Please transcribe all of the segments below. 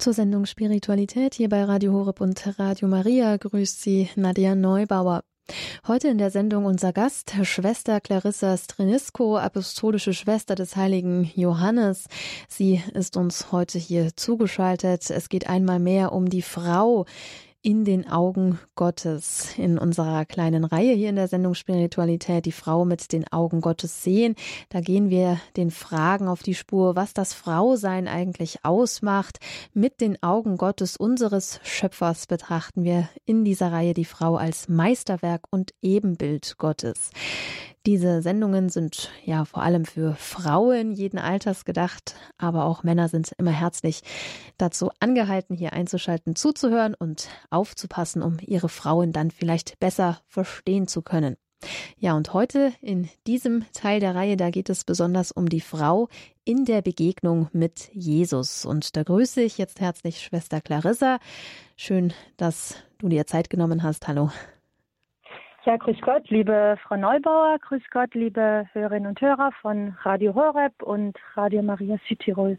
Zur Sendung Spiritualität hier bei Radio Horeb und Radio Maria grüßt Sie Nadia Neubauer. Heute in der Sendung unser Gast, Schwester Clarissa Strenisko, apostolische Schwester des heiligen Johannes. Sie ist uns heute hier zugeschaltet. Es geht einmal mehr um die Frau in den Augen Gottes. In unserer kleinen Reihe hier in der Sendung Spiritualität, die Frau mit den Augen Gottes sehen. Da gehen wir den Fragen auf die Spur, was das Frausein eigentlich ausmacht. Mit den Augen Gottes, unseres Schöpfers, betrachten wir in dieser Reihe die Frau als Meisterwerk und Ebenbild Gottes. Diese Sendungen sind ja vor allem für Frauen jeden Alters gedacht, aber auch Männer sind immer herzlich dazu angehalten, hier einzuschalten, zuzuhören und aufzupassen, um ihre Frauen dann vielleicht besser verstehen zu können. Ja, und heute in diesem Teil der Reihe, da geht es besonders um die Frau in der Begegnung mit Jesus. Und da grüße ich jetzt herzlich Schwester Clarissa. Schön, dass du dir Zeit genommen hast. Hallo. Ja, grüß Gott, liebe Frau Neubauer, grüß Gott, liebe Hörerinnen und Hörer von Radio Horeb und Radio Maria Südtirol.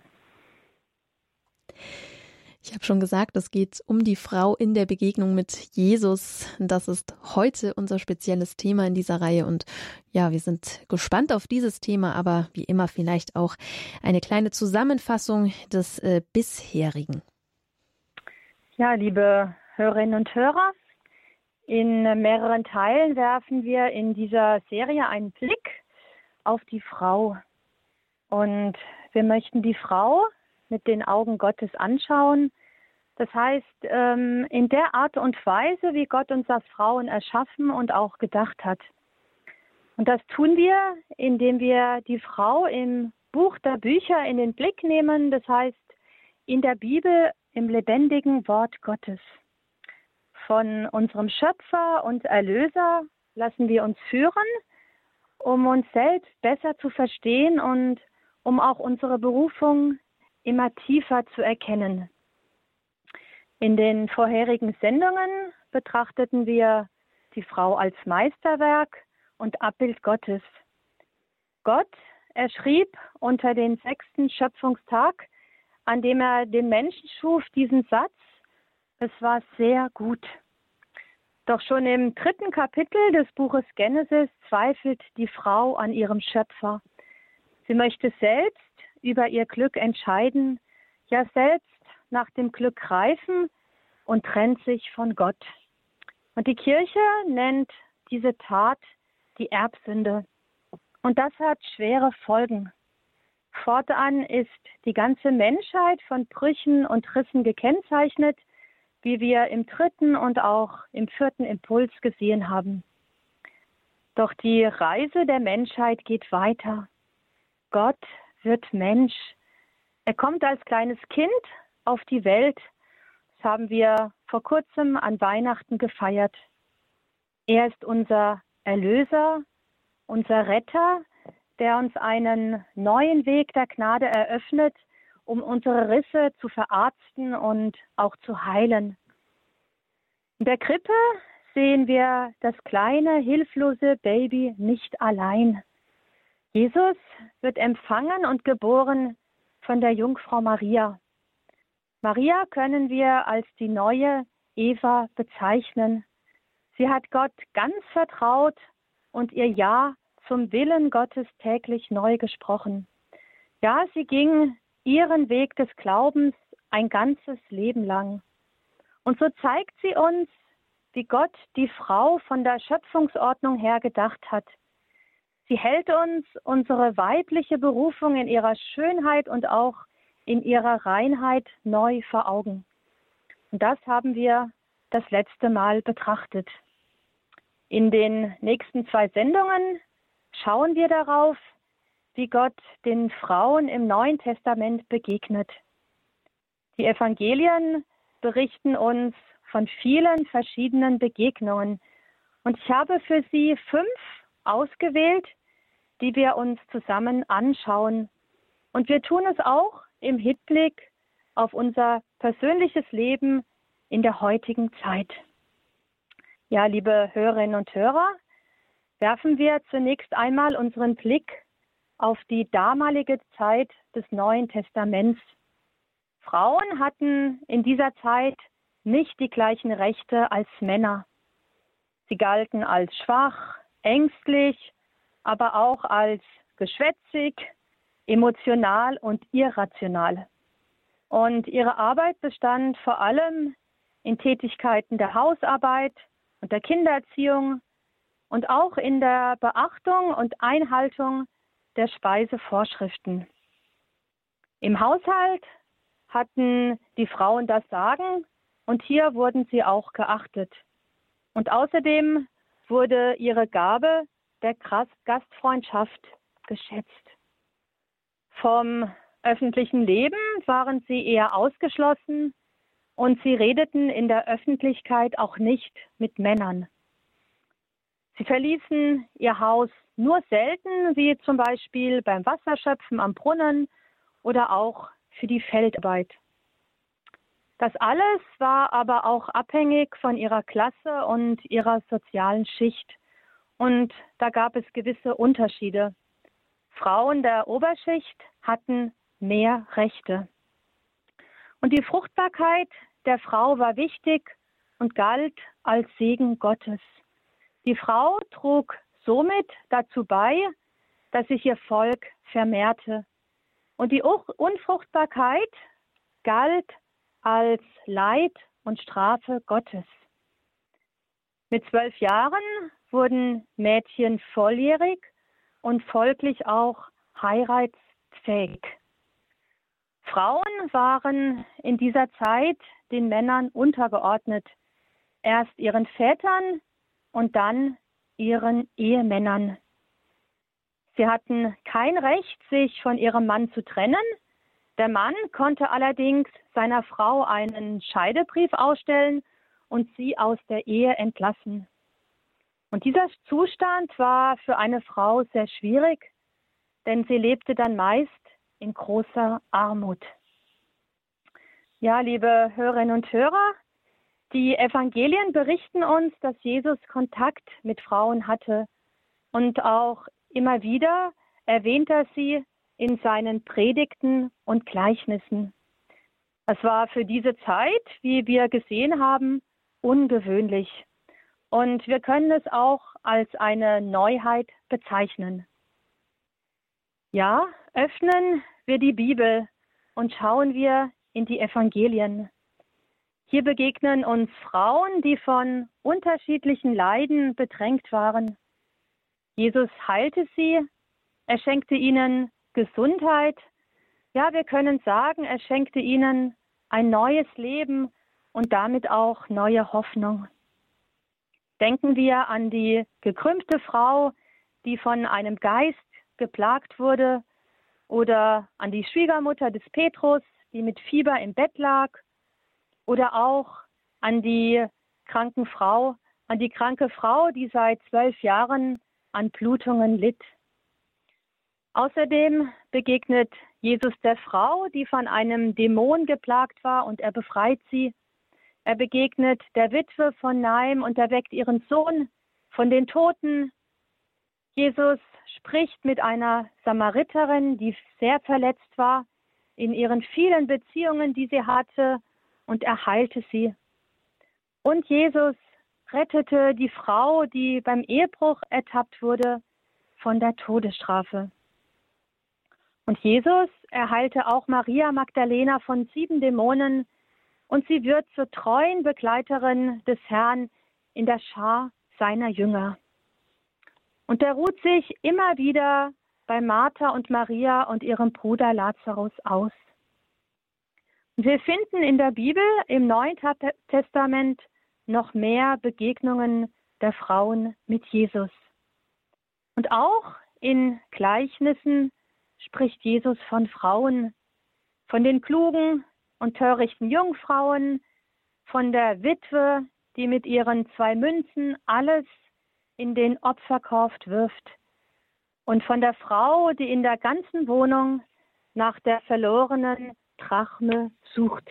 Ich habe schon gesagt, es geht um die Frau in der Begegnung mit Jesus. Das ist heute unser spezielles Thema in dieser Reihe. Und ja, wir sind gespannt auf dieses Thema, aber wie immer vielleicht auch eine kleine Zusammenfassung des äh, bisherigen. Ja, liebe Hörerinnen und Hörer, in mehreren Teilen werfen wir in dieser Serie einen Blick auf die Frau. Und wir möchten die Frau mit den Augen Gottes anschauen. Das heißt, ähm, in der Art und Weise, wie Gott uns als Frauen erschaffen und auch gedacht hat. Und das tun wir, indem wir die Frau im Buch der Bücher in den Blick nehmen, das heißt in der Bibel im lebendigen Wort Gottes. Von unserem Schöpfer und Erlöser lassen wir uns führen, um uns selbst besser zu verstehen und um auch unsere Berufung immer tiefer zu erkennen. In den vorherigen Sendungen betrachteten wir die Frau als Meisterwerk und Abbild Gottes. Gott erschrieb unter den sechsten Schöpfungstag, an dem er den Menschen schuf, diesen Satz, es war sehr gut. Doch schon im dritten Kapitel des Buches Genesis zweifelt die Frau an ihrem Schöpfer. Sie möchte selbst über ihr Glück entscheiden, ja selbst nach dem Glück greifen und trennt sich von Gott. Und die Kirche nennt diese Tat die Erbsünde. Und das hat schwere Folgen. Fortan ist die ganze Menschheit von Brüchen und Rissen gekennzeichnet, wie wir im dritten und auch im vierten Impuls gesehen haben. Doch die Reise der Menschheit geht weiter. Gott wird Mensch. Er kommt als kleines Kind auf die Welt. Das haben wir vor kurzem an Weihnachten gefeiert. Er ist unser Erlöser, unser Retter, der uns einen neuen Weg der Gnade eröffnet, um unsere Risse zu verarzten und auch zu heilen. In der Krippe sehen wir das kleine, hilflose Baby nicht allein. Jesus wird empfangen und geboren von der Jungfrau Maria. Maria können wir als die neue Eva bezeichnen. Sie hat Gott ganz vertraut und ihr Ja zum Willen Gottes täglich neu gesprochen. Ja, sie ging ihren Weg des Glaubens ein ganzes Leben lang. Und so zeigt sie uns, wie Gott die Frau von der Schöpfungsordnung her gedacht hat. Sie hält uns unsere weibliche Berufung in ihrer Schönheit und auch in ihrer Reinheit neu vor Augen. Und das haben wir das letzte Mal betrachtet. In den nächsten zwei Sendungen schauen wir darauf, wie Gott den Frauen im Neuen Testament begegnet. Die Evangelien berichten uns von vielen verschiedenen Begegnungen. Und ich habe für Sie fünf ausgewählt, die wir uns zusammen anschauen. Und wir tun es auch im Hinblick auf unser persönliches Leben in der heutigen Zeit. Ja, liebe Hörerinnen und Hörer, werfen wir zunächst einmal unseren Blick auf die damalige Zeit des Neuen Testaments. Frauen hatten in dieser Zeit nicht die gleichen Rechte als Männer. Sie galten als schwach, ängstlich, aber auch als geschwätzig, emotional und irrational. Und ihre Arbeit bestand vor allem in Tätigkeiten der Hausarbeit und der Kindererziehung und auch in der Beachtung und Einhaltung der Speisevorschriften. Im Haushalt hatten die Frauen das Sagen und hier wurden sie auch geachtet. Und außerdem wurde ihre Gabe der Gastfreundschaft geschätzt. Vom öffentlichen Leben waren sie eher ausgeschlossen und sie redeten in der Öffentlichkeit auch nicht mit Männern. Sie verließen ihr Haus nur selten, wie zum Beispiel beim Wasserschöpfen am Brunnen oder auch für die Feldarbeit. Das alles war aber auch abhängig von ihrer Klasse und ihrer sozialen Schicht. Und da gab es gewisse Unterschiede. Frauen der Oberschicht hatten mehr Rechte. Und die Fruchtbarkeit der Frau war wichtig und galt als Segen Gottes. Die Frau trug somit dazu bei, dass sich ihr Volk vermehrte. Und die Unfruchtbarkeit galt als Leid und Strafe Gottes. Mit zwölf Jahren wurden Mädchen volljährig und folglich auch heiratsfähig. Frauen waren in dieser Zeit den Männern untergeordnet, erst ihren Vätern und dann ihren Ehemännern. Sie hatten kein Recht, sich von ihrem Mann zu trennen. Der Mann konnte allerdings seiner Frau einen Scheidebrief ausstellen und sie aus der Ehe entlassen. Und dieser Zustand war für eine Frau sehr schwierig, denn sie lebte dann meist in großer Armut. Ja, liebe Hörerinnen und Hörer, die Evangelien berichten uns, dass Jesus Kontakt mit Frauen hatte und auch immer wieder erwähnt er sie in seinen Predigten und Gleichnissen. Es war für diese Zeit, wie wir gesehen haben, ungewöhnlich. Und wir können es auch als eine Neuheit bezeichnen. Ja, öffnen wir die Bibel und schauen wir in die Evangelien. Hier begegnen uns Frauen, die von unterschiedlichen Leiden bedrängt waren. Jesus heilte sie, er schenkte ihnen Gesundheit. Ja, wir können sagen, er schenkte ihnen ein neues Leben und damit auch neue Hoffnung. Denken wir an die gekrümmte Frau, die von einem Geist geplagt wurde, oder an die Schwiegermutter des Petrus, die mit Fieber im Bett lag oder auch an die kranken Frau, an die kranke Frau, die seit zwölf Jahren an Blutungen litt. Außerdem begegnet Jesus der Frau, die von einem Dämon geplagt war und er befreit sie. Er begegnet der Witwe von Naim und erweckt ihren Sohn von den Toten. Jesus spricht mit einer Samariterin, die sehr verletzt war in ihren vielen Beziehungen, die sie hatte, und er heilte sie. Und Jesus rettete die Frau, die beim Ehebruch ertappt wurde, von der Todesstrafe. Und Jesus erheilte auch Maria Magdalena von sieben Dämonen und sie wird zur treuen Begleiterin des Herrn in der Schar seiner Jünger. Und er ruht sich immer wieder bei Martha und Maria und ihrem Bruder Lazarus aus. Wir finden in der Bibel im Neuen Testament noch mehr Begegnungen der Frauen mit Jesus. Und auch in Gleichnissen spricht Jesus von Frauen, von den klugen und törichten Jungfrauen, von der Witwe, die mit ihren zwei Münzen alles in den Opferkorb wirft, und von der Frau, die in der ganzen Wohnung nach der verlorenen Drachme sucht.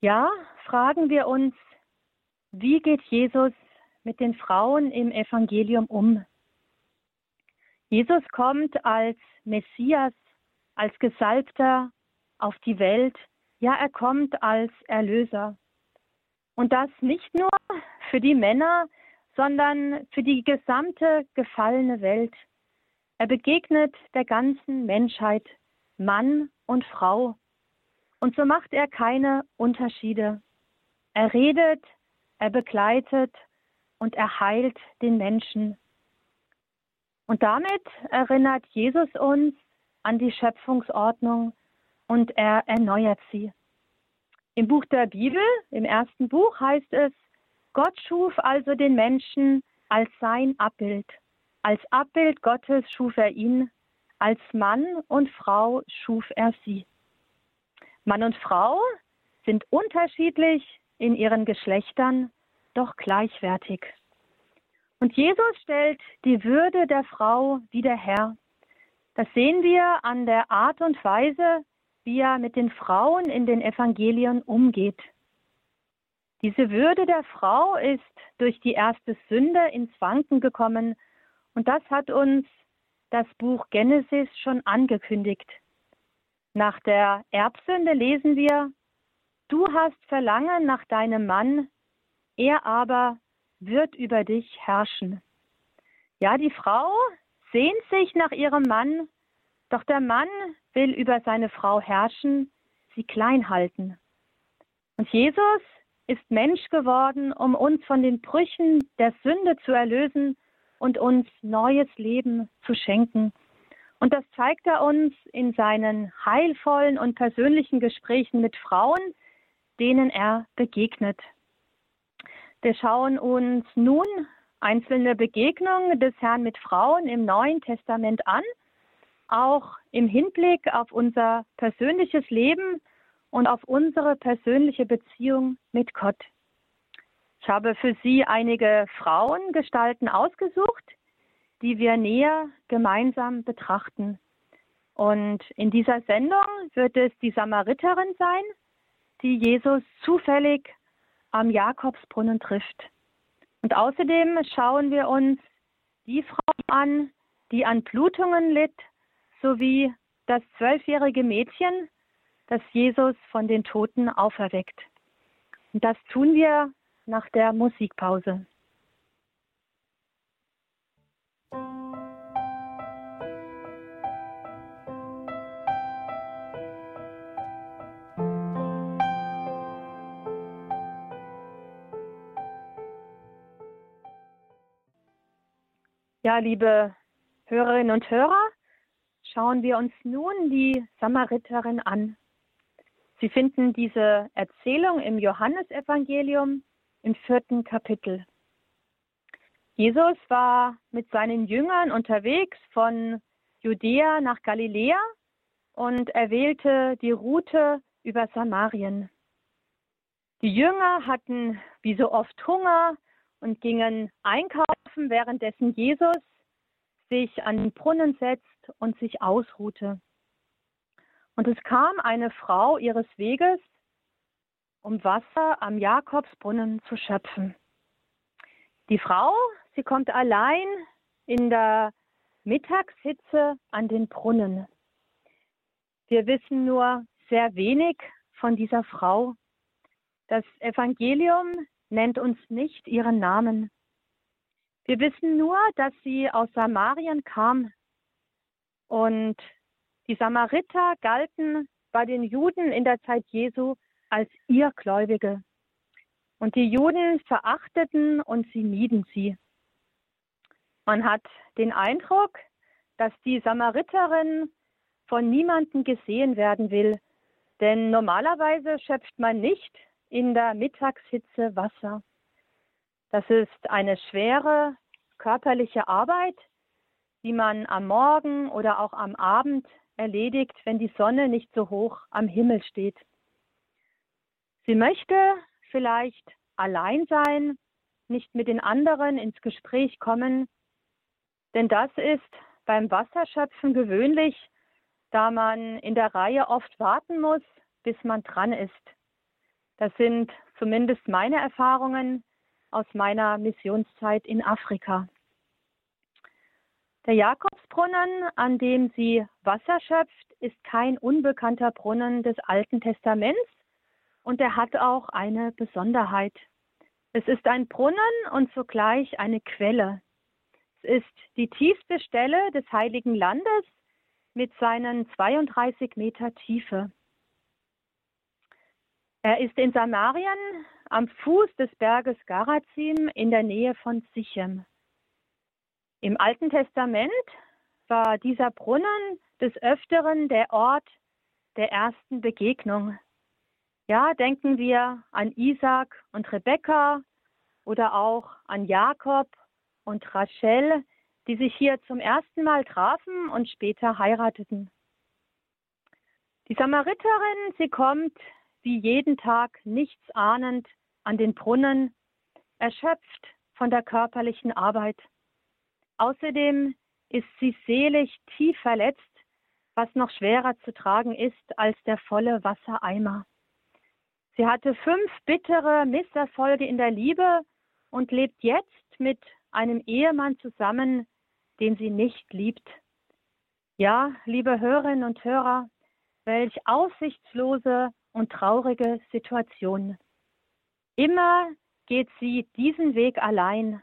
Ja, fragen wir uns, wie geht Jesus mit den Frauen im Evangelium um? Jesus kommt als Messias, als Gesalbter auf die Welt. Ja, er kommt als Erlöser. Und das nicht nur für die Männer, sondern für die gesamte gefallene Welt. Er begegnet der ganzen Menschheit, Mann und Frau. Und so macht er keine Unterschiede. Er redet, er begleitet und er heilt den Menschen. Und damit erinnert Jesus uns an die Schöpfungsordnung und er erneuert sie. Im Buch der Bibel, im ersten Buch heißt es, Gott schuf also den Menschen als sein Abbild. Als Abbild Gottes schuf er ihn, als Mann und Frau schuf er sie. Mann und Frau sind unterschiedlich in ihren Geschlechtern, doch gleichwertig. Und Jesus stellt die Würde der Frau wieder her. Das sehen wir an der Art und Weise, wie er mit den Frauen in den Evangelien umgeht. Diese Würde der Frau ist durch die erste Sünde ins Wanken gekommen und das hat uns das Buch Genesis schon angekündigt. Nach der Erbsünde lesen wir, du hast Verlangen nach deinem Mann, er aber wird über dich herrschen. Ja, die Frau sehnt sich nach ihrem Mann, doch der Mann will über seine Frau herrschen, sie klein halten. Und Jesus ist Mensch geworden, um uns von den Brüchen der Sünde zu erlösen und uns neues Leben zu schenken. Und das zeigt er uns in seinen heilvollen und persönlichen Gesprächen mit Frauen, denen er begegnet. Wir schauen uns nun einzelne Begegnungen des Herrn mit Frauen im Neuen Testament an, auch im Hinblick auf unser persönliches Leben und auf unsere persönliche Beziehung mit Gott. Ich habe für Sie einige Frauengestalten ausgesucht, die wir näher gemeinsam betrachten. Und in dieser Sendung wird es die Samariterin sein, die Jesus zufällig am Jakobsbrunnen trifft. Und außerdem schauen wir uns die Frau an, die an Blutungen litt, sowie das zwölfjährige Mädchen, das Jesus von den Toten auferweckt. Und das tun wir nach der Musikpause. Ja, liebe Hörerinnen und Hörer, schauen wir uns nun die Samariterin an. Sie finden diese Erzählung im Johannesevangelium im vierten Kapitel. Jesus war mit seinen Jüngern unterwegs von Judäa nach Galiläa und er wählte die Route über Samarien. Die Jünger hatten wie so oft Hunger und gingen einkaufen, währenddessen Jesus sich an den Brunnen setzt und sich ausruhte. Und es kam eine Frau ihres Weges, um Wasser am Jakobsbrunnen zu schöpfen. Die Frau, sie kommt allein in der Mittagshitze an den Brunnen. Wir wissen nur sehr wenig von dieser Frau. Das Evangelium nennt uns nicht ihren Namen. Wir wissen nur, dass sie aus Samarien kam. Und die Samariter galten bei den Juden in der Zeit Jesu als Irrgläubige. Und die Juden verachteten und sie mieden sie. Man hat den Eindruck, dass die Samariterin von niemandem gesehen werden will, denn normalerweise schöpft man nicht in der Mittagshitze Wasser. Das ist eine schwere körperliche Arbeit, die man am Morgen oder auch am Abend erledigt, wenn die Sonne nicht so hoch am Himmel steht. Sie möchte vielleicht allein sein, nicht mit den anderen ins Gespräch kommen, denn das ist beim Wasserschöpfen gewöhnlich, da man in der Reihe oft warten muss, bis man dran ist. Das sind zumindest meine Erfahrungen aus meiner Missionszeit in Afrika. Der Jakobsbrunnen, an dem sie Wasser schöpft, ist kein unbekannter Brunnen des Alten Testaments und er hat auch eine Besonderheit. Es ist ein Brunnen und zugleich eine Quelle. Es ist die tiefste Stelle des Heiligen Landes mit seinen 32 Meter Tiefe. Er ist in Samarien am Fuß des Berges Garazim in der Nähe von Sichem. Im Alten Testament war dieser Brunnen des Öfteren der Ort der ersten Begegnung. Ja, denken wir an Isaac und Rebekka oder auch an Jakob und Rachel, die sich hier zum ersten Mal trafen und später heirateten. Die Samariterin, sie kommt wie jeden Tag nichts ahnend an den Brunnen, erschöpft von der körperlichen Arbeit. Außerdem ist sie seelisch tief verletzt, was noch schwerer zu tragen ist als der volle Wassereimer. Sie hatte fünf bittere Misserfolge in der Liebe und lebt jetzt mit einem Ehemann zusammen, den sie nicht liebt. Ja, liebe Hörerinnen und Hörer, welch aussichtslose und traurige Situation. Immer geht sie diesen Weg allein,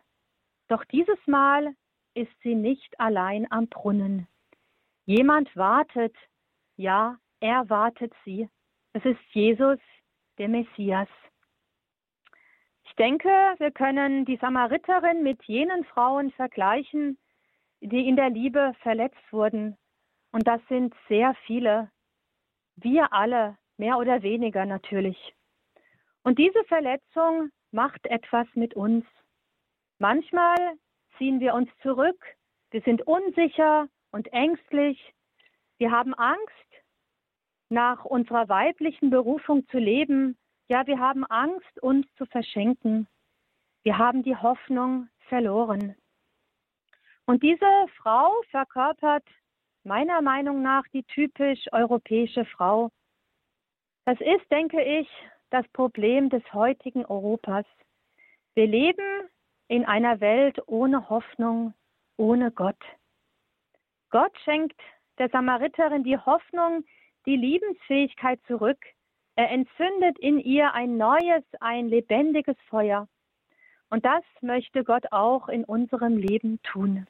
doch dieses Mal ist sie nicht allein am Brunnen. Jemand wartet, ja, er wartet sie. Es ist Jesus, der Messias. Ich denke, wir können die Samariterin mit jenen Frauen vergleichen, die in der Liebe verletzt wurden. Und das sind sehr viele. Wir alle, mehr oder weniger natürlich. Und diese Verletzung macht etwas mit uns. Manchmal ziehen wir uns zurück, wir sind unsicher und ängstlich, wir haben Angst, nach unserer weiblichen Berufung zu leben, ja, wir haben Angst, uns zu verschenken. Wir haben die Hoffnung verloren. Und diese Frau verkörpert meiner Meinung nach die typisch europäische Frau. Das ist, denke ich, das Problem des heutigen Europas. Wir leben in einer Welt ohne Hoffnung, ohne Gott. Gott schenkt der Samariterin die Hoffnung, die Liebensfähigkeit zurück, er entzündet in ihr ein neues, ein lebendiges Feuer. Und das möchte Gott auch in unserem Leben tun.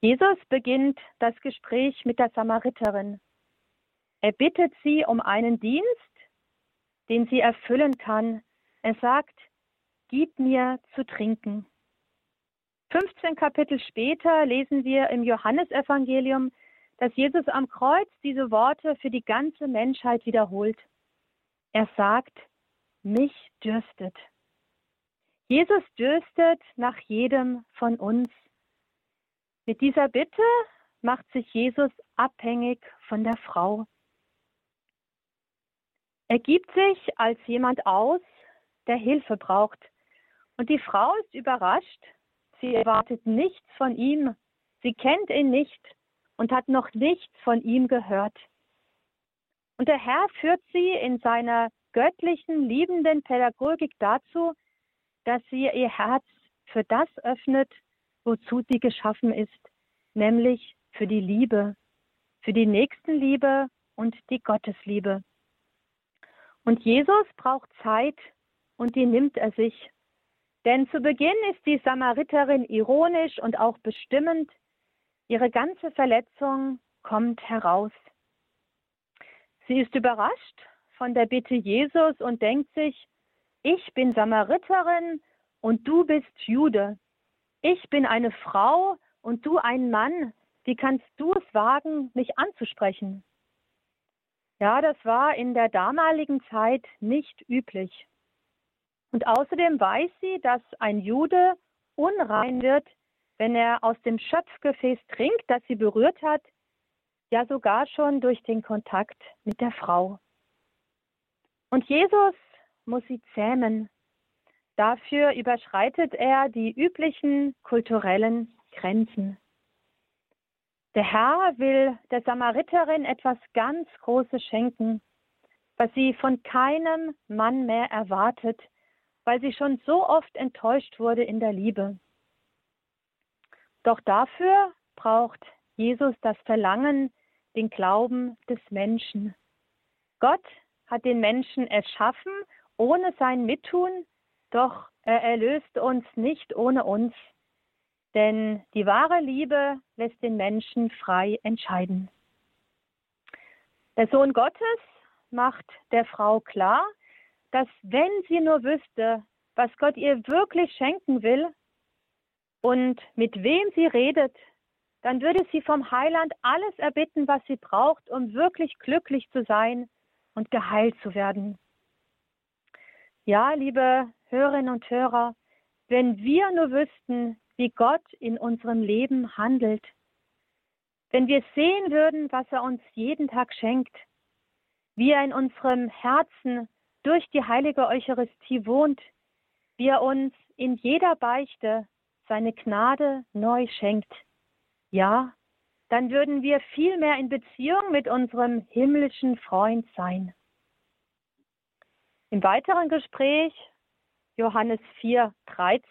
Jesus beginnt das Gespräch mit der Samariterin. Er bittet sie um einen Dienst, den sie erfüllen kann. Er sagt, gib mir zu trinken. 15 Kapitel später lesen wir im Johannesevangelium, dass Jesus am Kreuz diese Worte für die ganze Menschheit wiederholt. Er sagt, mich dürstet. Jesus dürstet nach jedem von uns. Mit dieser Bitte macht sich Jesus abhängig von der Frau. Er gibt sich als jemand aus, der Hilfe braucht. Und die Frau ist überrascht. Sie erwartet nichts von ihm. Sie kennt ihn nicht und hat noch nichts von ihm gehört. Und der Herr führt sie in seiner göttlichen, liebenden Pädagogik dazu, dass sie ihr Herz für das öffnet, wozu sie geschaffen ist, nämlich für die Liebe, für die Nächstenliebe und die Gottesliebe. Und Jesus braucht Zeit und die nimmt er sich. Denn zu Beginn ist die Samariterin ironisch und auch bestimmend, Ihre ganze Verletzung kommt heraus. Sie ist überrascht von der Bitte Jesus und denkt sich, ich bin Samariterin und du bist Jude. Ich bin eine Frau und du ein Mann. Wie kannst du es wagen, mich anzusprechen? Ja, das war in der damaligen Zeit nicht üblich. Und außerdem weiß sie, dass ein Jude unrein wird, wenn er aus dem Schöpfgefäß trinkt, das sie berührt hat, ja sogar schon durch den Kontakt mit der Frau. Und Jesus muss sie zähmen. Dafür überschreitet er die üblichen kulturellen Grenzen. Der Herr will der Samariterin etwas ganz Großes schenken, was sie von keinem Mann mehr erwartet, weil sie schon so oft enttäuscht wurde in der Liebe. Doch dafür braucht Jesus das Verlangen, den Glauben des Menschen. Gott hat den Menschen erschaffen ohne sein Mittun, doch er erlöst uns nicht ohne uns. Denn die wahre Liebe lässt den Menschen frei entscheiden. Der Sohn Gottes macht der Frau klar, dass wenn sie nur wüsste, was Gott ihr wirklich schenken will und mit wem sie redet, dann würde sie vom Heiland alles erbitten, was sie braucht, um wirklich glücklich zu sein und geheilt zu werden. Ja, liebe Hörerinnen und Hörer, wenn wir nur wüssten, wie Gott in unserem Leben handelt, wenn wir sehen würden, was er uns jeden Tag schenkt, wie er in unserem Herzen durch die heilige Eucharistie wohnt, wie er uns in jeder Beichte seine Gnade neu schenkt, ja, dann würden wir viel mehr in Beziehung mit unserem himmlischen Freund sein. Im weiteren Gespräch, Johannes 4, 13,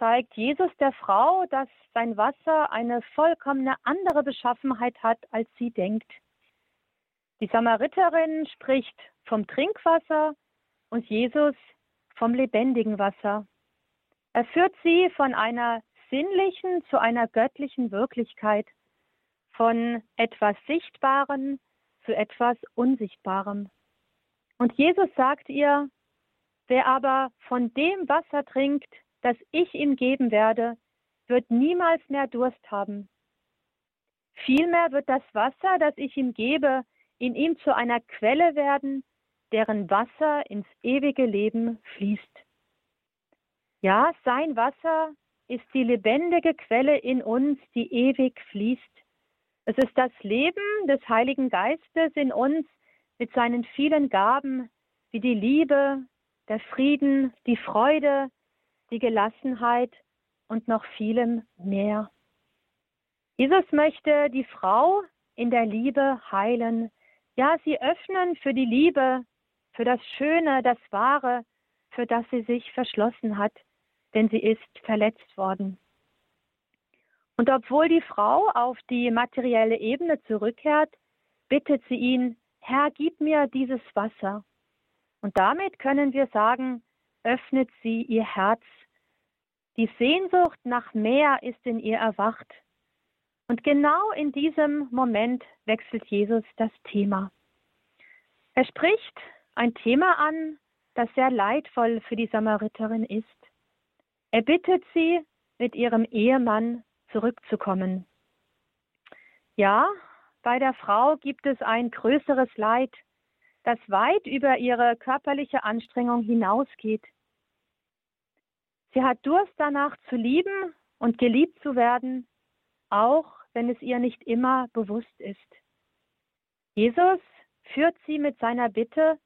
zeigt Jesus der Frau, dass sein Wasser eine vollkommene andere Beschaffenheit hat, als sie denkt. Die Samariterin spricht vom Trinkwasser und Jesus vom lebendigen Wasser. Er führt sie von einer sinnlichen zu einer göttlichen Wirklichkeit, von etwas Sichtbarem zu etwas Unsichtbarem. Und Jesus sagt ihr, wer aber von dem Wasser trinkt, das ich ihm geben werde, wird niemals mehr Durst haben. Vielmehr wird das Wasser, das ich ihm gebe, in ihm zu einer Quelle werden, deren Wasser ins ewige Leben fließt. Ja, sein Wasser ist die lebendige Quelle in uns, die ewig fließt. Es ist das Leben des Heiligen Geistes in uns, mit seinen vielen Gaben wie die Liebe, der Frieden, die Freude, die Gelassenheit und noch vielem mehr. Jesus möchte die Frau in der Liebe heilen, ja, sie öffnen für die Liebe, für das Schöne, das Wahre, für das sie sich verschlossen hat, denn sie ist verletzt worden. Und obwohl die Frau auf die materielle Ebene zurückkehrt, bittet sie ihn, Herr, gib mir dieses Wasser. Und damit können wir sagen, öffnet sie ihr Herz. Die Sehnsucht nach mehr ist in ihr erwacht. Und genau in diesem Moment wechselt Jesus das Thema. Er spricht ein Thema an, das sehr leidvoll für die Samariterin ist. Er bittet sie, mit ihrem Ehemann zurückzukommen. Ja, bei der Frau gibt es ein größeres Leid, das weit über ihre körperliche Anstrengung hinausgeht. Sie hat Durst danach zu lieben und geliebt zu werden, auch wenn es ihr nicht immer bewusst ist. Jesus führt sie mit seiner Bitte,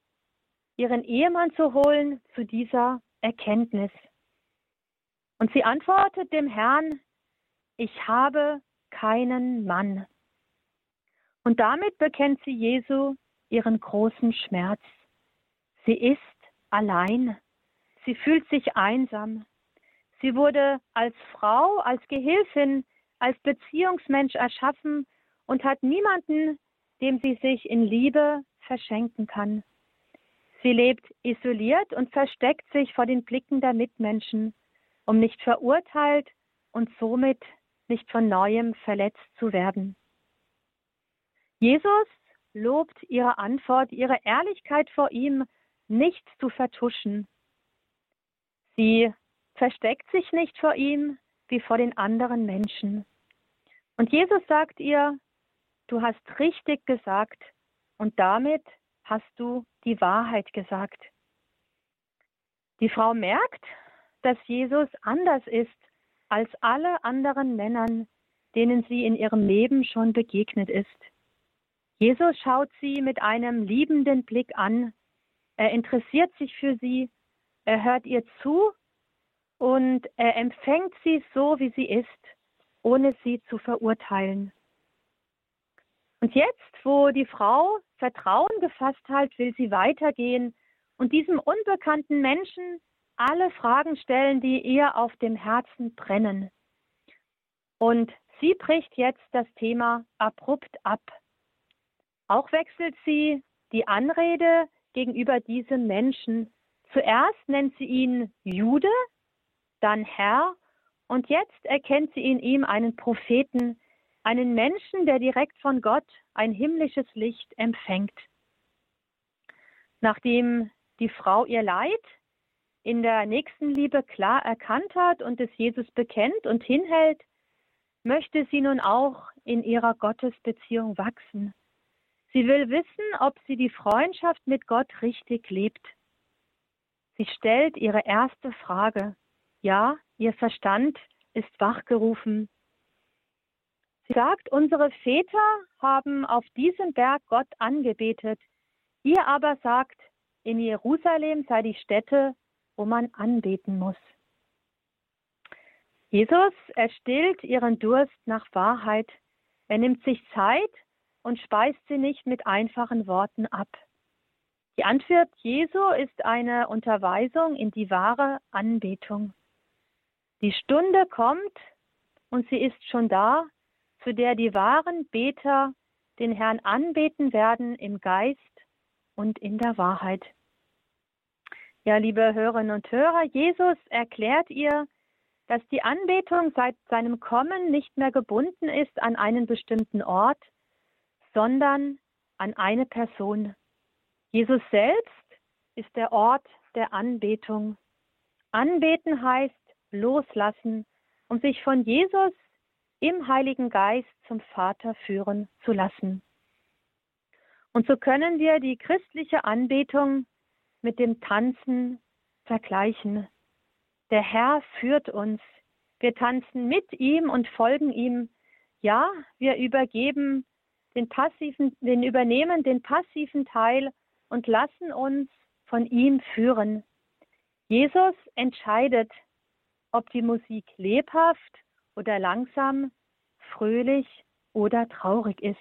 ihren Ehemann zu holen, zu dieser Erkenntnis. Und sie antwortet dem Herrn, ich habe keinen Mann. Und damit bekennt sie Jesu ihren großen Schmerz. Sie ist allein. Sie fühlt sich einsam. Sie wurde als Frau, als Gehilfin, als Beziehungsmensch erschaffen und hat niemanden, dem sie sich in Liebe verschenken kann. Sie lebt isoliert und versteckt sich vor den Blicken der Mitmenschen, um nicht verurteilt und somit nicht von neuem verletzt zu werden. Jesus lobt ihre Antwort, ihre Ehrlichkeit vor ihm nicht zu vertuschen. Sie versteckt sich nicht vor ihm wie vor den anderen Menschen. Und Jesus sagt ihr, du hast richtig gesagt und damit hast du die Wahrheit gesagt. Die Frau merkt, dass Jesus anders ist als alle anderen Männern, denen sie in ihrem Leben schon begegnet ist. Jesus schaut sie mit einem liebenden Blick an. Er interessiert sich für sie. Er hört ihr zu und er empfängt sie so, wie sie ist, ohne sie zu verurteilen. Und jetzt, wo die Frau Vertrauen gefasst hat, will sie weitergehen und diesem unbekannten Menschen alle Fragen stellen, die ihr auf dem Herzen brennen. Und sie bricht jetzt das Thema abrupt ab. Auch wechselt sie die Anrede gegenüber diesem Menschen. Zuerst nennt sie ihn Jude, dann Herr und jetzt erkennt sie in ihm einen Propheten, einen Menschen, der direkt von Gott ein himmlisches Licht empfängt. Nachdem die Frau ihr Leid in der Nächstenliebe klar erkannt hat und es Jesus bekennt und hinhält, möchte sie nun auch in ihrer Gottesbeziehung wachsen. Sie will wissen, ob sie die Freundschaft mit Gott richtig lebt. Sie stellt ihre erste Frage. Ja, ihr Verstand ist wachgerufen. Sie sagt, unsere Väter haben auf diesem Berg Gott angebetet. Ihr aber sagt, in Jerusalem sei die Stätte, wo man anbeten muss. Jesus erstillt ihren Durst nach Wahrheit. Er nimmt sich Zeit und speist sie nicht mit einfachen Worten ab. Die Antwort Jesu ist eine Unterweisung in die wahre Anbetung. Die Stunde kommt und sie ist schon da, zu der die wahren Beter den Herrn anbeten werden im Geist und in der Wahrheit. Ja, liebe Hörerinnen und Hörer, Jesus erklärt ihr, dass die Anbetung seit seinem Kommen nicht mehr gebunden ist an einen bestimmten Ort, sondern an eine Person. Jesus selbst ist der Ort der Anbetung. Anbeten heißt loslassen, um sich von Jesus im Heiligen Geist zum Vater führen zu lassen. Und so können wir die christliche Anbetung mit dem Tanzen vergleichen. Der Herr führt uns. Wir tanzen mit ihm und folgen ihm. Ja, wir übergeben den passiven, den übernehmen den passiven Teil und lassen uns von ihm führen. Jesus entscheidet, ob die Musik lebhaft oder langsam, fröhlich oder traurig ist.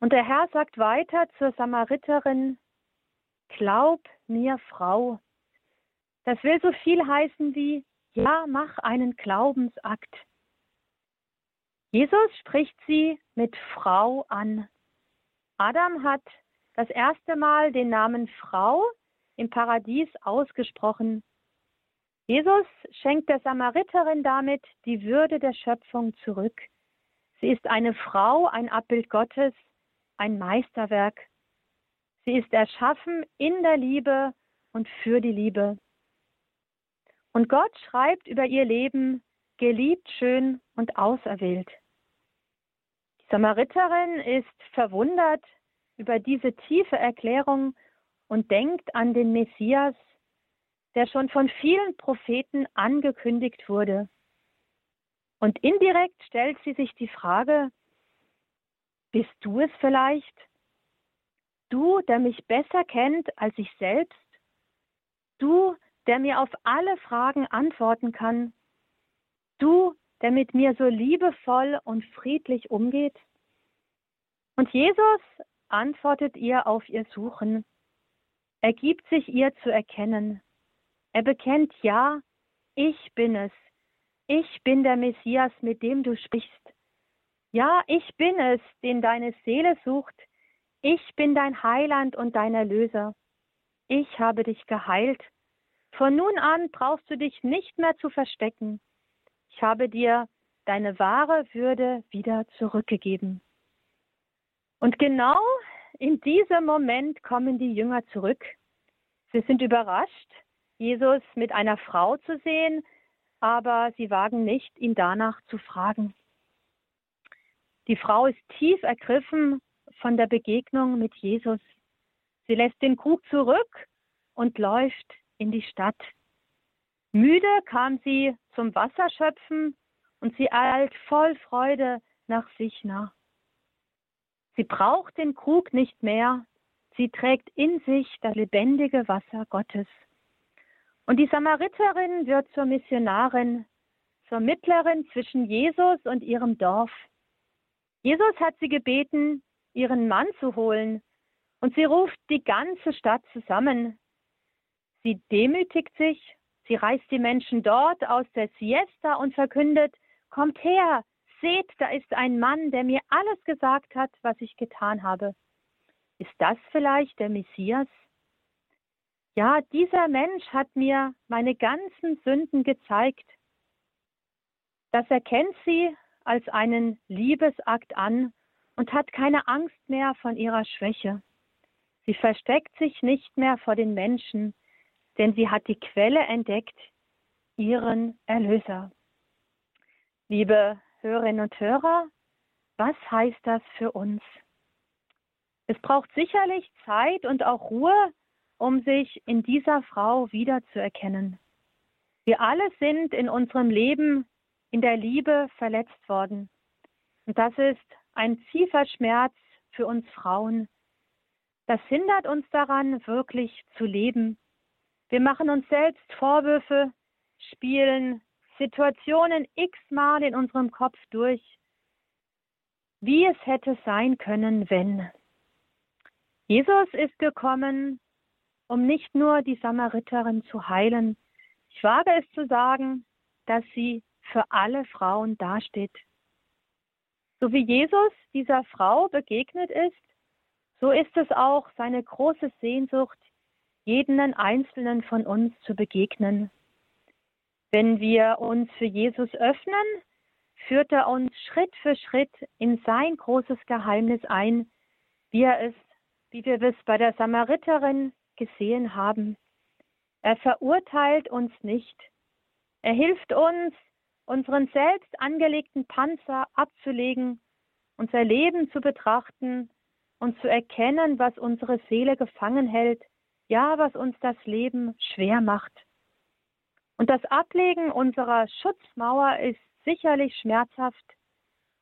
Und der Herr sagt weiter zur Samariterin, Glaub mir, Frau. Das will so viel heißen wie, ja, mach einen Glaubensakt. Jesus spricht sie mit Frau an. Adam hat das erste Mal den Namen Frau im Paradies ausgesprochen. Jesus schenkt der Samariterin damit die Würde der Schöpfung zurück. Sie ist eine Frau, ein Abbild Gottes, ein Meisterwerk. Sie ist erschaffen in der Liebe und für die Liebe. Und Gott schreibt über ihr Leben, geliebt, schön und auserwählt. Die Samariterin ist verwundert über diese tiefe Erklärung und denkt an den Messias, der schon von vielen Propheten angekündigt wurde. Und indirekt stellt sie sich die Frage, bist du es vielleicht? Du, der mich besser kennt als ich selbst? Du, der mir auf alle Fragen antworten kann. Du, der mit mir so liebevoll und friedlich umgeht. Und Jesus antwortet ihr auf ihr Suchen. Er gibt sich ihr zu erkennen. Er bekennt, ja, ich bin es. Ich bin der Messias, mit dem du sprichst. Ja, ich bin es, den deine Seele sucht. Ich bin dein Heiland und dein Erlöser. Ich habe dich geheilt von nun an brauchst du dich nicht mehr zu verstecken. Ich habe dir deine wahre Würde wieder zurückgegeben. Und genau in diesem Moment kommen die Jünger zurück. Sie sind überrascht, Jesus mit einer Frau zu sehen, aber sie wagen nicht, ihn danach zu fragen. Die Frau ist tief ergriffen von der Begegnung mit Jesus. Sie lässt den Krug zurück und läuft in die Stadt. Müde kam sie zum Wasserschöpfen und sie eilt voll Freude nach sich nach. Sie braucht den Krug nicht mehr, sie trägt in sich das lebendige Wasser Gottes. Und die Samariterin wird zur Missionarin, zur Mittlerin zwischen Jesus und ihrem Dorf. Jesus hat sie gebeten, ihren Mann zu holen, und sie ruft die ganze Stadt zusammen, Sie demütigt sich, Sie reißt die Menschen dort aus der Siesta und verkündet, Kommt her, seht, da ist ein Mann, der mir alles gesagt hat, was ich getan habe. Ist das vielleicht der Messias? Ja, dieser Mensch hat mir meine ganzen Sünden gezeigt. Das erkennt sie als einen Liebesakt an und hat keine Angst mehr von ihrer Schwäche. Sie versteckt sich nicht mehr vor den Menschen, denn sie hat die Quelle entdeckt, ihren Erlöser. Liebe Hörerinnen und Hörer, was heißt das für uns? Es braucht sicherlich Zeit und auch Ruhe, um sich in dieser Frau wiederzuerkennen. Wir alle sind in unserem Leben in der Liebe verletzt worden. Und das ist ein tiefer Schmerz für uns Frauen. Das hindert uns daran, wirklich zu leben. Wir machen uns selbst Vorwürfe, spielen Situationen x-mal in unserem Kopf durch, wie es hätte sein können, wenn. Jesus ist gekommen, um nicht nur die Samariterin zu heilen. Ich wage es zu sagen, dass sie für alle Frauen dasteht. So wie Jesus dieser Frau begegnet ist, so ist es auch seine große Sehnsucht, jeden Einzelnen von uns zu begegnen. Wenn wir uns für Jesus öffnen, führt er uns Schritt für Schritt in sein großes Geheimnis ein, wie er es, wie wir es bei der Samariterin gesehen haben. Er verurteilt uns nicht. Er hilft uns, unseren selbst angelegten Panzer abzulegen, unser Leben zu betrachten und zu erkennen, was unsere Seele gefangen hält, ja, was uns das Leben schwer macht. Und das Ablegen unserer Schutzmauer ist sicherlich schmerzhaft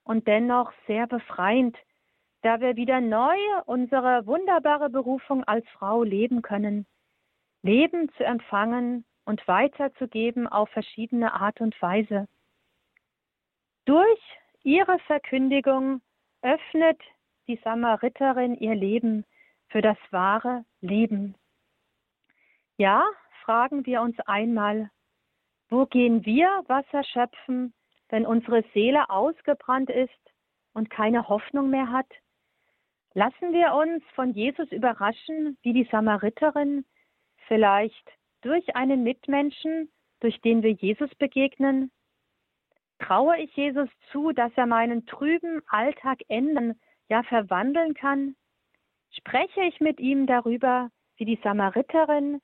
und dennoch sehr befreiend, da wir wieder neu unsere wunderbare Berufung als Frau leben können. Leben zu empfangen und weiterzugeben auf verschiedene Art und Weise. Durch ihre Verkündigung öffnet die Samariterin ihr Leben für das wahre Leben. Ja, fragen wir uns einmal, wo gehen wir Wasser schöpfen, wenn unsere Seele ausgebrannt ist und keine Hoffnung mehr hat? Lassen wir uns von Jesus überraschen, wie die Samariterin, vielleicht durch einen Mitmenschen, durch den wir Jesus begegnen? Traue ich Jesus zu, dass er meinen trüben Alltag ändern, ja verwandeln kann? Spreche ich mit ihm darüber, wie die Samariterin?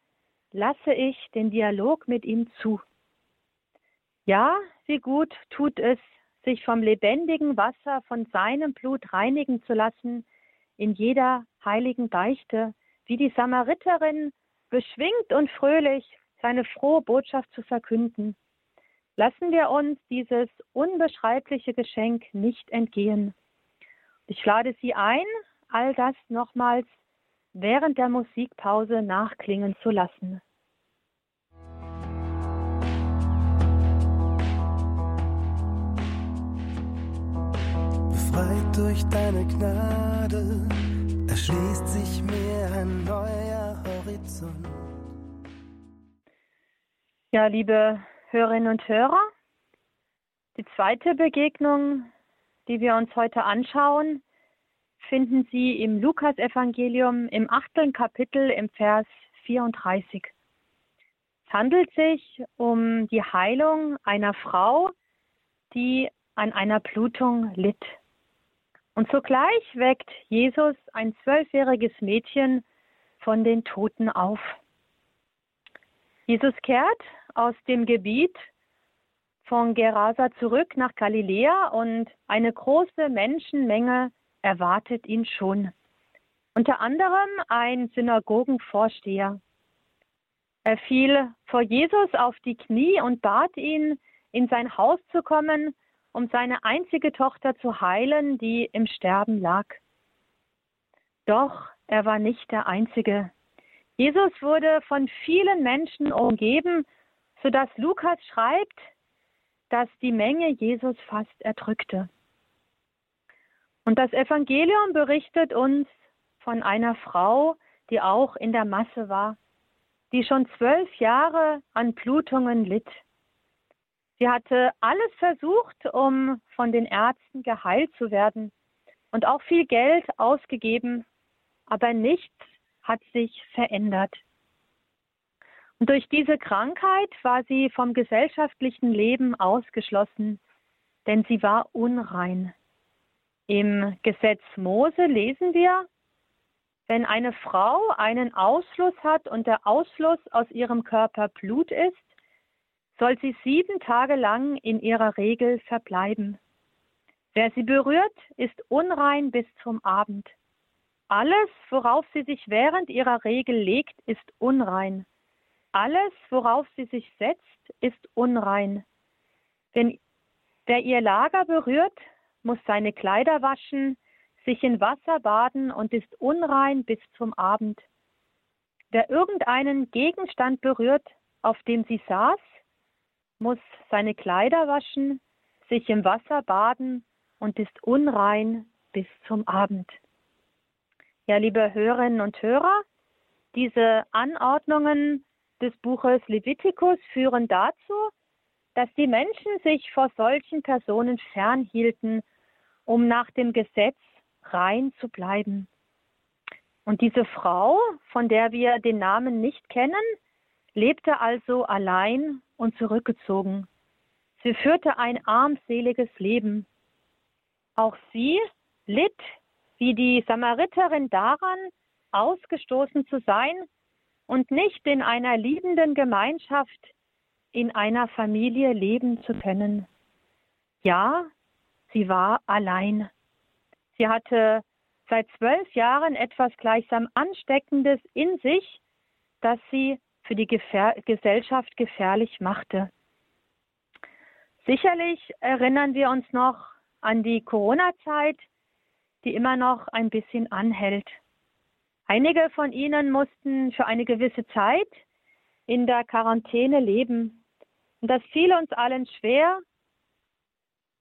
Lasse ich den Dialog mit ihm zu? Ja, wie gut tut es, sich vom lebendigen Wasser von seinem Blut reinigen zu lassen, in jeder heiligen Beichte, wie die Samariterin, beschwingt und fröhlich seine frohe Botschaft zu verkünden. Lassen wir uns dieses unbeschreibliche Geschenk nicht entgehen. Ich lade Sie ein, all das nochmals während der Musikpause nachklingen zu lassen. Befreit durch deine Gnade erschließt sich mir ein neuer Horizont. Ja, liebe Hörerinnen und Hörer, die zweite Begegnung, die wir uns heute anschauen, finden Sie im Lukasevangelium im achten Kapitel im Vers 34. Es handelt sich um die Heilung einer Frau, die an einer Blutung litt. Und zugleich weckt Jesus ein zwölfjähriges Mädchen von den Toten auf. Jesus kehrt aus dem Gebiet von Gerasa zurück nach Galiläa und eine große Menschenmenge erwartet ihn schon. Unter anderem ein Synagogenvorsteher. Er fiel vor Jesus auf die Knie und bat ihn, in sein Haus zu kommen um seine einzige Tochter zu heilen, die im Sterben lag. Doch er war nicht der Einzige. Jesus wurde von vielen Menschen umgeben, sodass Lukas schreibt, dass die Menge Jesus fast erdrückte. Und das Evangelium berichtet uns von einer Frau, die auch in der Masse war. die schon zwölf Jahre an Blutungen litt. Sie hatte alles versucht, um von den Ärzten geheilt zu werden und auch viel Geld ausgegeben, aber nichts hat sich verändert. Durch diese Krankheit war sie vom gesellschaftlichen Leben ausgeschlossen, denn sie war unrein. Im Gesetz Mose lesen wir, wenn eine Frau einen Ausfluss hat und der Ausfluss aus ihrem Körper Blut ist, soll sie sieben Tage lang in ihrer Regel verbleiben. Wer sie berührt, ist unrein bis zum Abend. Alles, worauf sie sich während ihrer Regel legt, ist unrein. Alles, worauf sie sich setzt, ist unrein. Wenn wer ihr Lager berührt, muss seine Kleider waschen, sich in Wasser baden und ist unrein bis zum Abend. Wer irgendeinen Gegenstand berührt, auf dem sie saß, muss seine Kleider waschen, sich im Wasser baden und ist unrein bis zum Abend. Ja, liebe Hörerinnen und Hörer, diese Anordnungen des Buches Levitikus führen dazu, dass die Menschen sich vor solchen Personen fernhielten, um nach dem Gesetz rein zu bleiben. Und diese Frau, von der wir den Namen nicht kennen, lebte also allein und zurückgezogen. Sie führte ein armseliges Leben. Auch sie litt wie die Samariterin daran, ausgestoßen zu sein und nicht in einer liebenden Gemeinschaft, in einer Familie leben zu können. Ja, sie war allein. Sie hatte seit zwölf Jahren etwas gleichsam Ansteckendes in sich, das sie für die Gefähr Gesellschaft gefährlich machte. Sicherlich erinnern wir uns noch an die Corona-Zeit, die immer noch ein bisschen anhält. Einige von ihnen mussten für eine gewisse Zeit in der Quarantäne leben. Und das fiel uns allen schwer.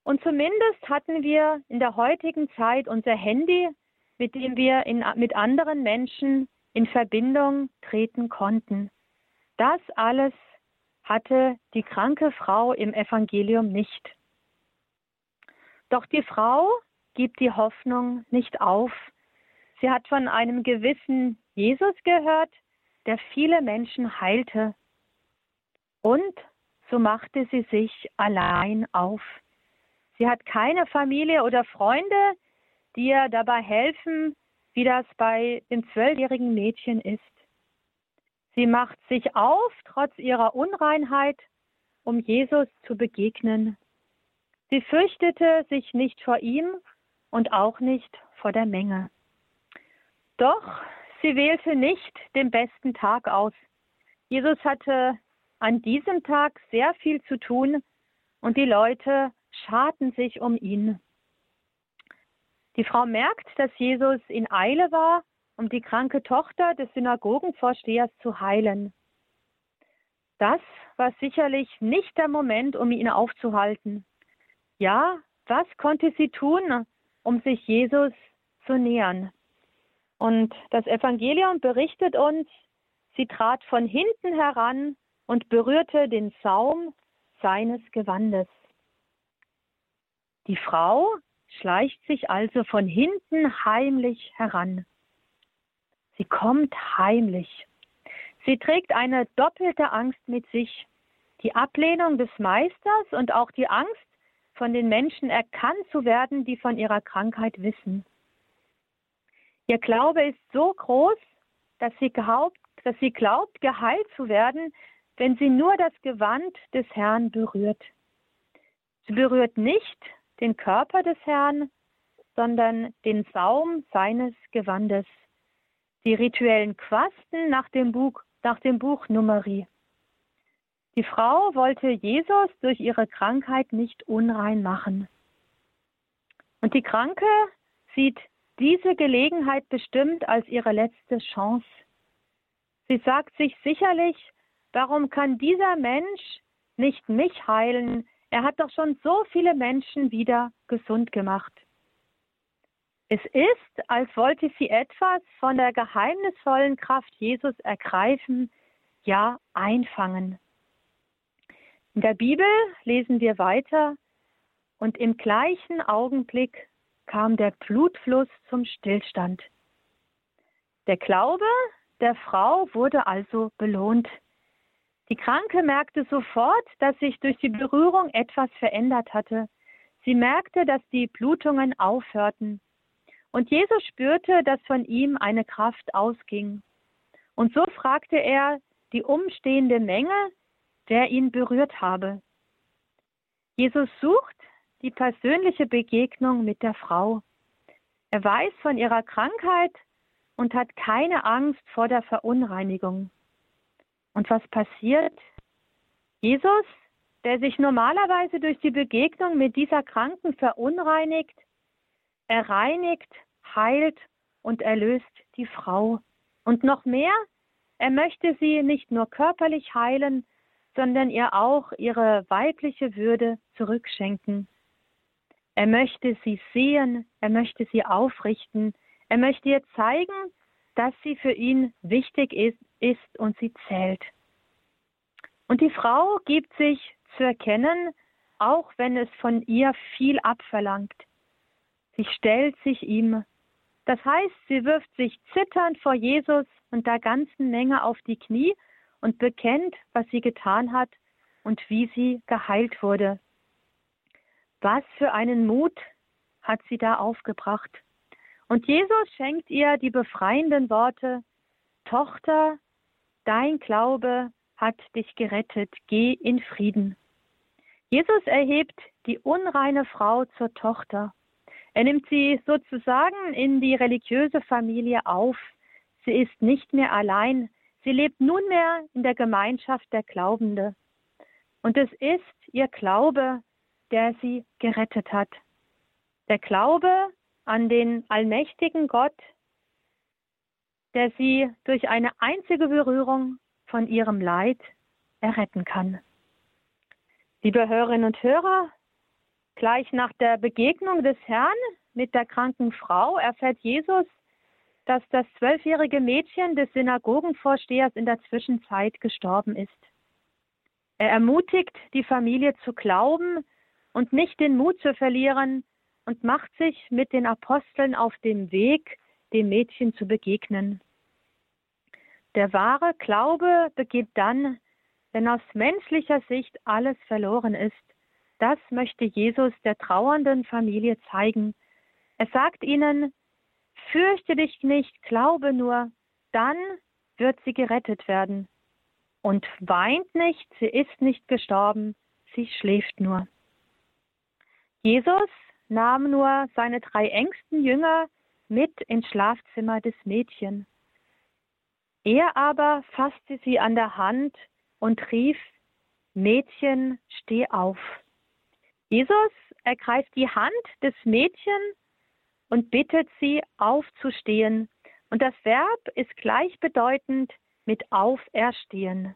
Und zumindest hatten wir in der heutigen Zeit unser Handy, mit dem wir in, mit anderen Menschen in Verbindung treten konnten. Das alles hatte die kranke Frau im Evangelium nicht. Doch die Frau gibt die Hoffnung nicht auf. Sie hat von einem gewissen Jesus gehört, der viele Menschen heilte. Und so machte sie sich allein auf. Sie hat keine Familie oder Freunde, die ihr dabei helfen, wie das bei dem zwölfjährigen Mädchen ist. Sie macht sich auf, trotz ihrer Unreinheit, um Jesus zu begegnen. Sie fürchtete sich nicht vor ihm und auch nicht vor der Menge. Doch sie wählte nicht den besten Tag aus. Jesus hatte an diesem Tag sehr viel zu tun und die Leute scharten sich um ihn. Die Frau merkt, dass Jesus in Eile war um die kranke Tochter des Synagogenvorstehers zu heilen. Das war sicherlich nicht der Moment, um ihn aufzuhalten. Ja, was konnte sie tun, um sich Jesus zu nähern? Und das Evangelium berichtet uns, sie trat von hinten heran und berührte den Saum seines Gewandes. Die Frau schleicht sich also von hinten heimlich heran. Sie kommt heimlich. Sie trägt eine doppelte Angst mit sich. Die Ablehnung des Meisters und auch die Angst, von den Menschen erkannt zu werden, die von ihrer Krankheit wissen. Ihr Glaube ist so groß, dass sie glaubt, dass sie glaubt, geheilt zu werden, wenn sie nur das Gewand des Herrn berührt. Sie berührt nicht den Körper des Herrn, sondern den Saum seines Gewandes die rituellen Quasten nach dem Buch, nach dem Buch Numeri. Die Frau wollte Jesus durch ihre Krankheit nicht unrein machen. Und die Kranke sieht diese Gelegenheit bestimmt als ihre letzte Chance. Sie sagt sich sicherlich, warum kann dieser Mensch nicht mich heilen? Er hat doch schon so viele Menschen wieder gesund gemacht. Es ist, als wollte sie etwas von der geheimnisvollen Kraft Jesus ergreifen, ja einfangen. In der Bibel lesen wir weiter, und im gleichen Augenblick kam der Blutfluss zum Stillstand. Der Glaube der Frau wurde also belohnt. Die Kranke merkte sofort, dass sich durch die Berührung etwas verändert hatte. Sie merkte, dass die Blutungen aufhörten. Und Jesus spürte, dass von ihm eine Kraft ausging. Und so fragte er die umstehende Menge, wer ihn berührt habe. Jesus sucht die persönliche Begegnung mit der Frau. Er weiß von ihrer Krankheit und hat keine Angst vor der Verunreinigung. Und was passiert? Jesus, der sich normalerweise durch die Begegnung mit dieser Kranken verunreinigt, er reinigt, heilt und erlöst die Frau. Und noch mehr, er möchte sie nicht nur körperlich heilen, sondern ihr auch ihre weibliche Würde zurückschenken. Er möchte sie sehen, er möchte sie aufrichten, er möchte ihr zeigen, dass sie für ihn wichtig ist, ist und sie zählt. Und die Frau gibt sich zu erkennen, auch wenn es von ihr viel abverlangt. Sie stellt sich ihm. Das heißt, sie wirft sich zitternd vor Jesus und der ganzen Menge auf die Knie und bekennt, was sie getan hat und wie sie geheilt wurde. Was für einen Mut hat sie da aufgebracht. Und Jesus schenkt ihr die befreienden Worte, Tochter, dein Glaube hat dich gerettet, geh in Frieden. Jesus erhebt die unreine Frau zur Tochter. Er nimmt sie sozusagen in die religiöse Familie auf. Sie ist nicht mehr allein, sie lebt nunmehr in der Gemeinschaft der Glaubende. Und es ist ihr Glaube, der sie gerettet hat. Der Glaube an den allmächtigen Gott, der sie durch eine einzige Berührung von ihrem Leid erretten kann. Liebe Hörerinnen und Hörer, gleich nach der Begegnung des Herrn mit der kranken Frau erfährt Jesus, dass das zwölfjährige Mädchen des Synagogenvorstehers in der Zwischenzeit gestorben ist. Er ermutigt die Familie zu glauben und nicht den Mut zu verlieren, und macht sich mit den Aposteln auf den Weg, dem Mädchen zu begegnen. Der wahre Glaube beginnt dann, wenn aus menschlicher Sicht alles verloren ist. Das möchte Jesus der trauernden Familie zeigen. Er sagt ihnen, fürchte dich nicht, glaube nur, dann wird sie gerettet werden. Und weint nicht, sie ist nicht gestorben, sie schläft nur. Jesus nahm nur seine drei engsten Jünger mit ins Schlafzimmer des Mädchen. Er aber fasste sie an der Hand und rief, Mädchen, steh auf. Jesus ergreift die Hand des Mädchens und bittet sie aufzustehen. Und das Verb ist gleichbedeutend mit auferstehen.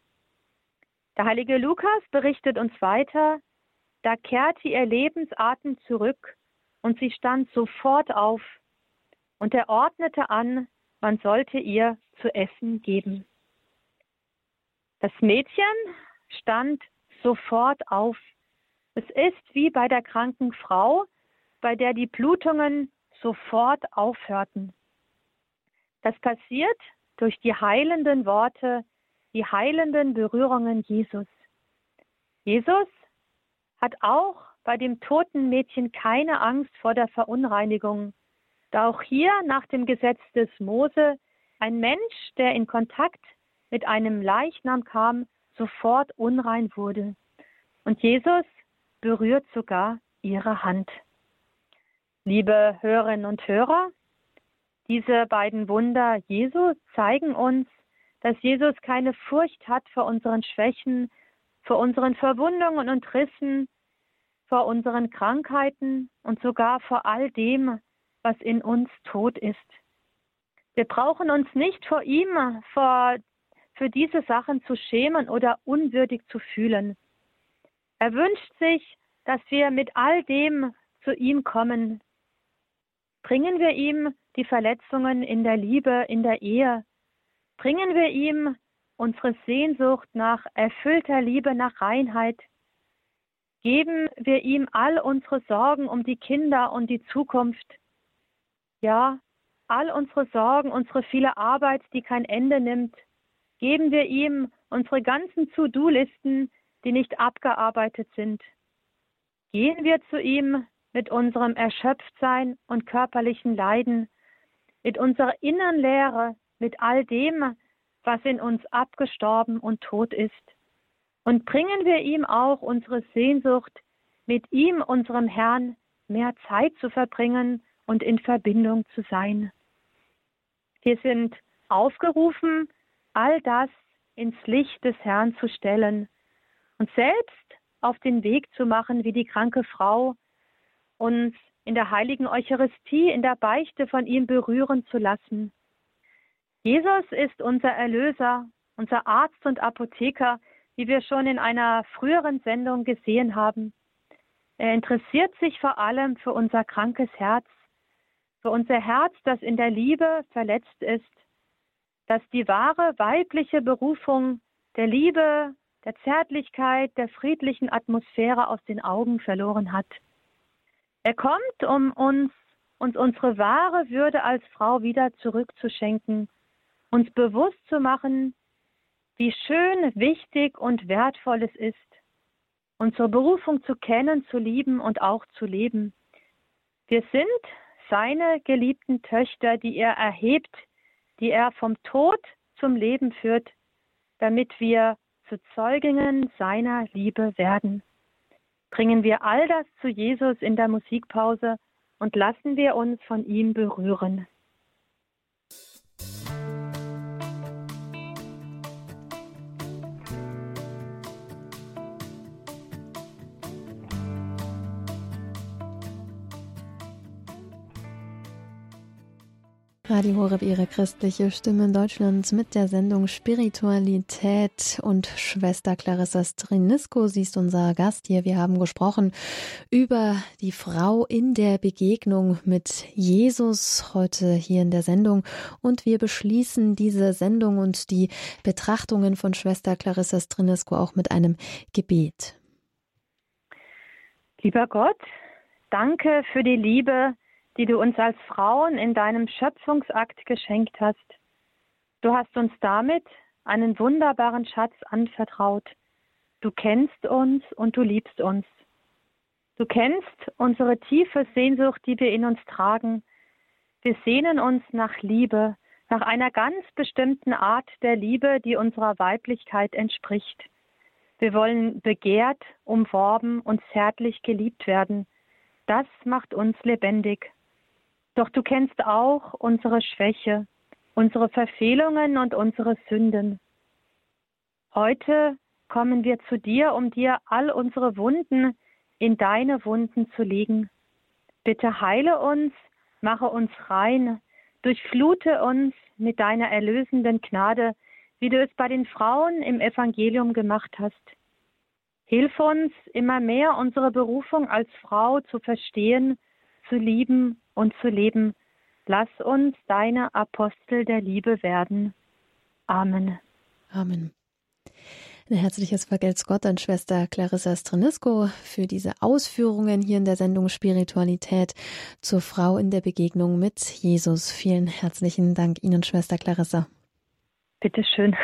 Der heilige Lukas berichtet uns weiter, da kehrte ihr Lebensatem zurück und sie stand sofort auf, und er ordnete an, man sollte ihr zu essen geben. Das Mädchen stand sofort auf. Es ist wie bei der kranken Frau, bei der die Blutungen sofort aufhörten. Das passiert durch die heilenden Worte, die heilenden Berührungen Jesus. Jesus hat auch bei dem toten Mädchen keine Angst vor der Verunreinigung, da auch hier nach dem Gesetz des Mose ein Mensch, der in Kontakt mit einem Leichnam kam, sofort unrein wurde. Und Jesus berührt sogar ihre Hand. Liebe Hörerinnen und Hörer, diese beiden Wunder Jesu zeigen uns, dass Jesus keine Furcht hat vor unseren Schwächen, vor unseren Verwundungen und Rissen, vor unseren Krankheiten und sogar vor all dem, was in uns tot ist. Wir brauchen uns nicht vor ihm, vor, für diese Sachen zu schämen oder unwürdig zu fühlen. Er wünscht sich, dass wir mit all dem zu ihm kommen. Bringen wir ihm die Verletzungen in der Liebe, in der Ehe. Bringen wir ihm unsere Sehnsucht nach erfüllter Liebe, nach Reinheit. Geben wir ihm all unsere Sorgen um die Kinder und die Zukunft. Ja, all unsere Sorgen, unsere viele Arbeit, die kein Ende nimmt. Geben wir ihm unsere ganzen To-Do-Listen, die nicht abgearbeitet sind. Gehen wir zu ihm mit unserem Erschöpftsein und körperlichen Leiden, mit unserer inneren Leere, mit all dem, was in uns abgestorben und tot ist. Und bringen wir ihm auch unsere Sehnsucht, mit ihm, unserem Herrn, mehr Zeit zu verbringen und in Verbindung zu sein. Wir sind aufgerufen, all das ins Licht des Herrn zu stellen und selbst auf den Weg zu machen, wie die kranke Frau, uns in der heiligen Eucharistie, in der Beichte von ihm berühren zu lassen. Jesus ist unser Erlöser, unser Arzt und Apotheker, wie wir schon in einer früheren Sendung gesehen haben. Er interessiert sich vor allem für unser krankes Herz, für unser Herz, das in der Liebe verletzt ist, das die wahre weibliche Berufung der Liebe, der Zärtlichkeit, der friedlichen Atmosphäre aus den Augen verloren hat. Er kommt, um uns, uns unsere wahre Würde als Frau wieder zurückzuschenken, uns bewusst zu machen, wie schön, wichtig und wertvoll es ist, unsere Berufung zu kennen, zu lieben und auch zu leben. Wir sind seine geliebten Töchter, die er erhebt, die er vom Tod zum Leben führt, damit wir zu Zeuginnen seiner Liebe werden. Bringen wir all das zu Jesus in der Musikpause und lassen wir uns von ihm berühren. Radio Horeb, Ihre christliche Stimme in Deutschland mit der Sendung Spiritualität und Schwester Clarissa Strinisko. Sie ist unser Gast hier. Wir haben gesprochen über die Frau in der Begegnung mit Jesus heute hier in der Sendung und wir beschließen diese Sendung und die Betrachtungen von Schwester Clarissa Strinisko auch mit einem Gebet. Lieber Gott, danke für die Liebe, die du uns als Frauen in deinem Schöpfungsakt geschenkt hast. Du hast uns damit einen wunderbaren Schatz anvertraut. Du kennst uns und du liebst uns. Du kennst unsere tiefe Sehnsucht, die wir in uns tragen. Wir sehnen uns nach Liebe, nach einer ganz bestimmten Art der Liebe, die unserer Weiblichkeit entspricht. Wir wollen begehrt, umworben und zärtlich geliebt werden. Das macht uns lebendig. Doch du kennst auch unsere Schwäche, unsere Verfehlungen und unsere Sünden. Heute kommen wir zu dir, um dir all unsere Wunden in deine Wunden zu legen. Bitte heile uns, mache uns rein, durchflute uns mit deiner erlösenden Gnade, wie du es bei den Frauen im Evangelium gemacht hast. Hilf uns immer mehr unsere Berufung als Frau zu verstehen, zu lieben und zu leben. Lass uns deine Apostel der Liebe werden. Amen. Amen. Ein herzliches Vergelt's Gott an Schwester Clarissa Stranisko für diese Ausführungen hier in der Sendung Spiritualität zur Frau in der Begegnung mit Jesus. Vielen herzlichen Dank Ihnen, Schwester Clarissa. Bitteschön.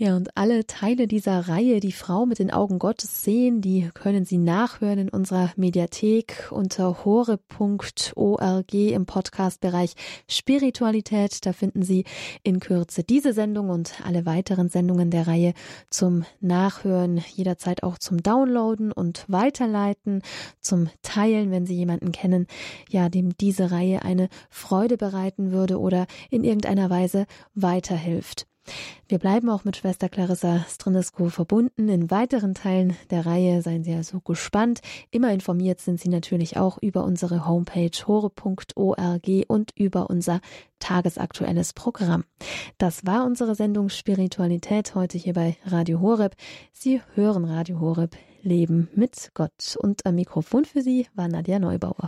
Ja, und alle Teile dieser Reihe, die Frau mit den Augen Gottes sehen, die können Sie nachhören in unserer Mediathek unter hore.org im Podcastbereich Spiritualität. Da finden Sie in Kürze diese Sendung und alle weiteren Sendungen der Reihe zum Nachhören, jederzeit auch zum Downloaden und Weiterleiten, zum Teilen, wenn Sie jemanden kennen, ja, dem diese Reihe eine Freude bereiten würde oder in irgendeiner Weise weiterhilft. Wir bleiben auch mit Schwester Clarissa Strinescu verbunden. In weiteren Teilen der Reihe seien Sie also gespannt. Immer informiert sind Sie natürlich auch über unsere Homepage hore.org und über unser tagesaktuelles Programm. Das war unsere Sendung Spiritualität heute hier bei Radio Horeb. Sie hören Radio Horeb Leben mit Gott. Und am Mikrofon für Sie war Nadja Neubauer.